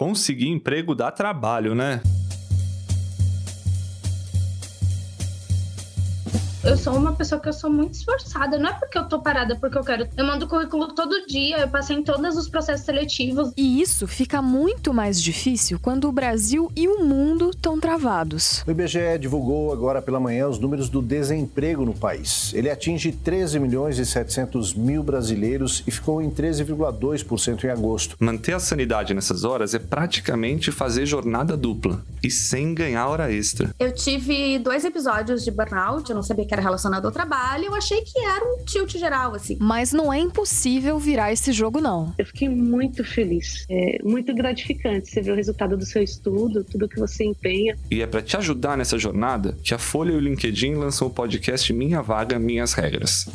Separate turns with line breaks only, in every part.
Conseguir emprego dá trabalho, né?
eu sou uma pessoa que eu sou muito esforçada. Não é porque eu tô parada, é porque eu quero. Eu mando currículo todo dia, eu passei em todos os processos seletivos.
E isso fica muito mais difícil quando o Brasil e o mundo travados.
O IBGE divulgou agora pela manhã os números do desemprego no país. Ele atinge 13 milhões e 700 mil brasileiros e ficou em 13,2% em agosto.
Manter a sanidade nessas horas é praticamente fazer jornada dupla e sem ganhar hora extra.
Eu tive dois episódios de burnout, eu não sabia que era relacionado ao trabalho, eu achei que era um tilt geral, assim.
Mas não é impossível virar esse jogo, não.
Eu fiquei muito feliz. É muito gratificante você ver o resultado do seu estudo, tudo que você empenha.
E é para te ajudar nessa jornada que a Folha e o LinkedIn lançam o podcast Minha Vaga, Minhas Regras.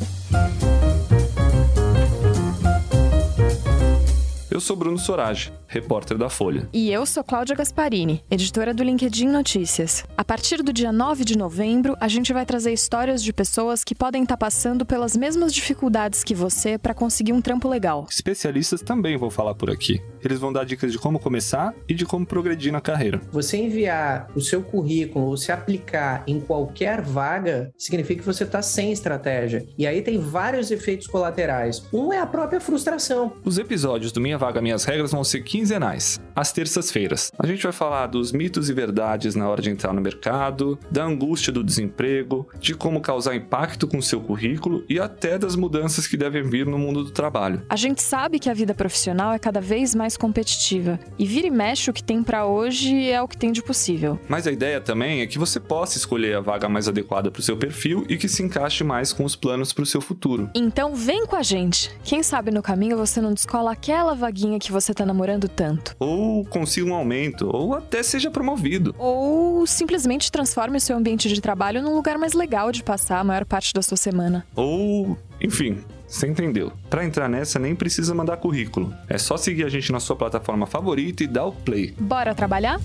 Eu sou Bruno Sorage, repórter da Folha.
E eu sou Cláudia Gasparini, editora do LinkedIn Notícias. A partir do dia 9 de novembro, a gente vai trazer histórias de pessoas que podem estar passando pelas mesmas dificuldades que você para conseguir um trampo legal.
Especialistas também vão falar por aqui. Eles vão dar dicas de como começar e de como progredir na carreira.
Você enviar o seu currículo ou se aplicar em qualquer vaga significa que você está sem estratégia. E aí tem vários efeitos colaterais. Um é a própria frustração.
Os episódios do Minha Vaga Minhas Regras vão ser quinzenais, às terças-feiras. A gente vai falar dos mitos e verdades na hora de entrar no mercado, da angústia do desemprego, de como causar impacto com o seu currículo e até das mudanças que devem vir no mundo do trabalho.
A gente sabe que a vida profissional é cada vez mais competitiva e vira e mexe o que tem para hoje é o que tem de possível.
Mas a ideia também é que você possa escolher a vaga mais adequada para o seu perfil e que se encaixe mais com os planos para o seu futuro.
Então vem com a gente. Quem sabe no caminho você não descola aquela vaguinha vaguinha que você tá namorando tanto.
Ou consiga um aumento, ou até seja promovido.
Ou simplesmente transforme o seu ambiente de trabalho num lugar mais legal de passar a maior parte da sua semana.
Ou, enfim, você entendeu? Para entrar nessa nem precisa mandar currículo. É só seguir a gente na sua plataforma favorita e dar o play.
Bora trabalhar?